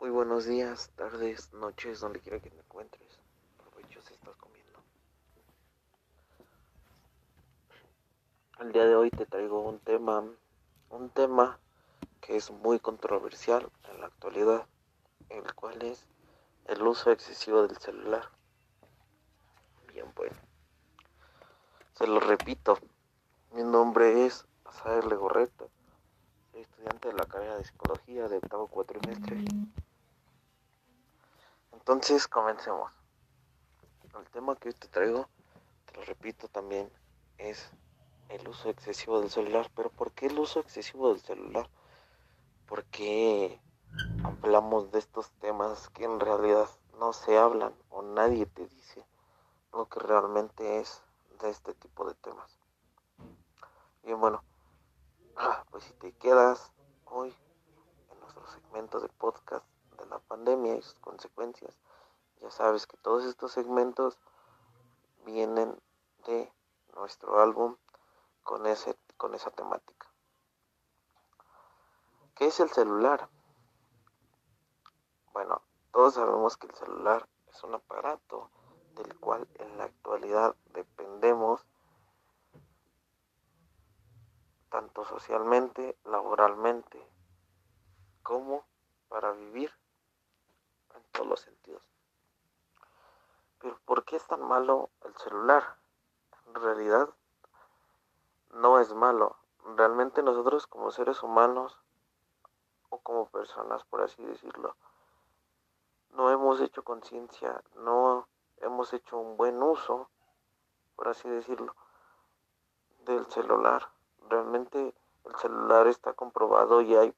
Muy buenos días, tardes, noches, donde quiera que te encuentres. Provecho si estás comiendo. El día de hoy te traigo un tema, un tema que es muy controversial en la actualidad, el cual es el uso excesivo del celular. Bien, bueno. Se lo repito, mi nombre es Asael Legorreta, soy estudiante de la carrera de psicología de octavo cuatrimestre. Entonces, comencemos. El tema que hoy te traigo, te lo repito también, es el uso excesivo del celular. Pero ¿por qué el uso excesivo del celular? Porque hablamos de estos temas que en realidad no se hablan o nadie te dice lo que realmente es de este tipo de temas. Bien, bueno, pues si te quedas hoy en nuestro segmento de podcast la pandemia y sus consecuencias, ya sabes que todos estos segmentos vienen de nuestro álbum con, ese, con esa temática. ¿Qué es el celular? Bueno, todos sabemos que el celular es un aparato del cual en la actualidad dependemos tanto socialmente, laboralmente, como para vivir los sentidos. Pero ¿por qué es tan malo el celular? En realidad no es malo. Realmente nosotros como seres humanos o como personas, por así decirlo, no hemos hecho conciencia, no hemos hecho un buen uso, por así decirlo, del celular. Realmente el celular está comprobado y hay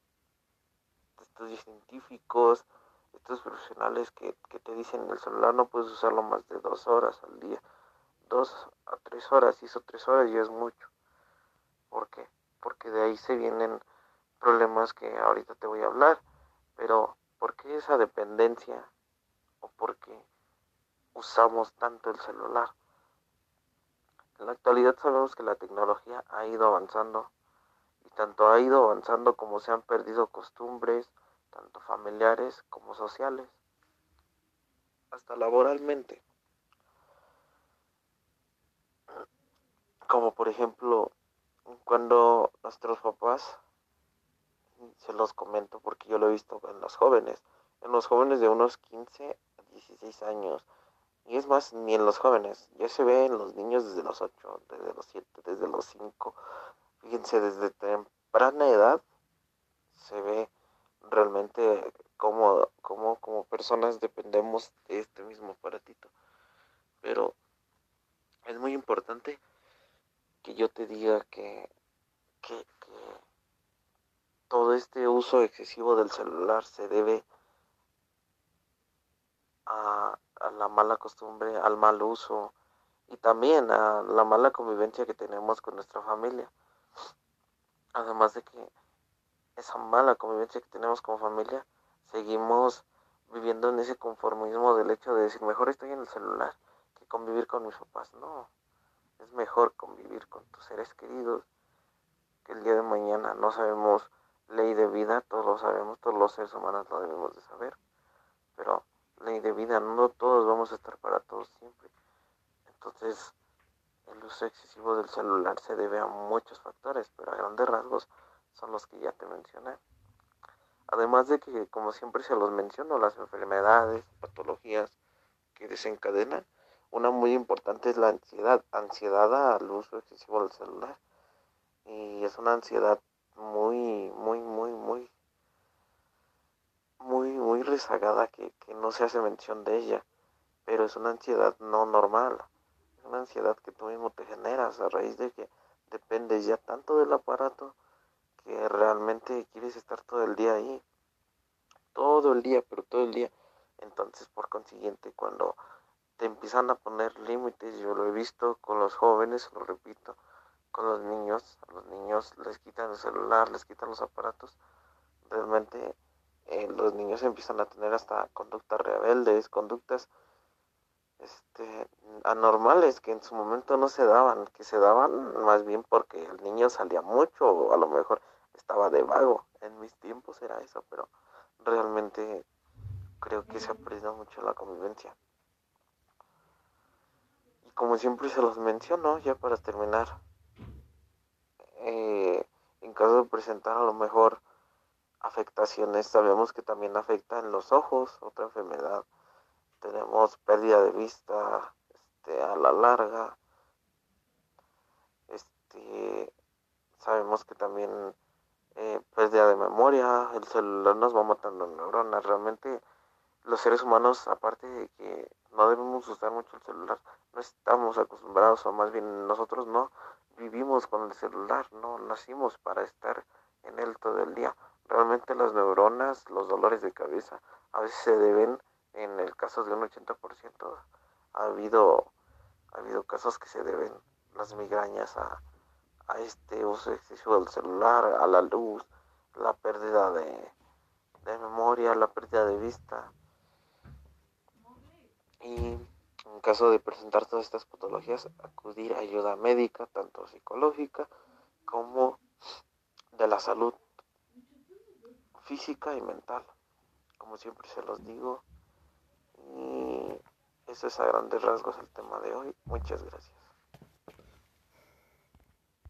estudios científicos, estos profesionales que, te dicen el celular no puedes usarlo más de dos horas al día. Dos a tres horas, eso tres horas ya es mucho. ¿Por qué? Porque de ahí se vienen problemas que ahorita te voy a hablar. Pero, ¿por qué esa dependencia? ¿O por qué usamos tanto el celular? En la actualidad sabemos que la tecnología ha ido avanzando y tanto ha ido avanzando como se han perdido costumbres, tanto familiares como sociales, hasta laboralmente. Como por ejemplo, cuando nuestros papás, se los comento porque yo lo he visto en los jóvenes, en los jóvenes de unos 15 a 16 años, y es más, ni en los jóvenes, ya se ve en los niños desde los 8, desde los 7, desde los 5, fíjense, desde temprana edad se ve realmente como, como, como personas dependemos de este mismo aparatito. Pero es muy importante que yo te diga que, que, todo este uso excesivo del celular se debe a, a, la mala costumbre, al mal uso y también a la mala convivencia que tenemos con nuestra familia. Además de que esa mala convivencia que tenemos como familia, seguimos viviendo en ese conformismo del hecho de decir, mejor estoy en el celular que convivir con mis papás. No, es mejor convivir con tus seres queridos, que el día de mañana no sabemos ley de vida, todos lo sabemos, todos los seres humanos lo debemos de saber, pero ley de vida, no todos vamos a estar para todos siempre. Entonces, el uso excesivo del celular se debe a muchos factores, pero a grandes rasgos son los que ya te mencioné. Además de que, como siempre se los menciono, las enfermedades, patologías que desencadenan, una muy importante es la ansiedad, ansiedad al uso excesivo del celular. Y es una ansiedad muy, muy, muy, muy, muy, muy rezagada que, que no se hace mención de ella, pero es una ansiedad no normal, es una ansiedad que tú mismo te generas a raíz de que dependes ya tanto del aparato que realmente quieres estar todo el día ahí. Todo el día, pero todo el día. Entonces, por consiguiente, cuando te empiezan a poner límites, yo lo he visto con los jóvenes, lo repito, con los niños, a los niños les quitan el celular, les quitan los aparatos, realmente eh, los niños empiezan a tener hasta conductas rebeldes, conductas este, anormales que en su momento no se daban, que se daban más bien porque el niño salía mucho o a lo mejor estaba de vago. En mis tiempos era eso, pero realmente creo que se ha perdido mucho la convivencia. Y como siempre se los menciono, ya para terminar, eh, en caso de presentar a lo mejor afectaciones, sabemos que también afecta en los ojos, otra enfermedad. Tenemos pérdida de vista este, a la larga. Este, sabemos que también eh, pérdida de memoria, el celular nos va matando neuronas. Realmente los seres humanos, aparte de que no debemos usar mucho el celular, no estamos acostumbrados, o más bien nosotros no vivimos con el celular, no nacimos para estar en él todo el día. Realmente las neuronas, los dolores de cabeza, a veces se deben, en el caso de un 80%, ha habido, ha habido casos que se deben las migrañas a, a este uso excesivo del celular, a la luz, la pérdida de, de memoria, la pérdida de vista. Y en caso de presentar todas estas patologías, acudir a ayuda médica, tanto psicológica como de la salud física y mental, como siempre se los digo. Y eso es a grandes rasgos el tema de hoy. Muchas gracias.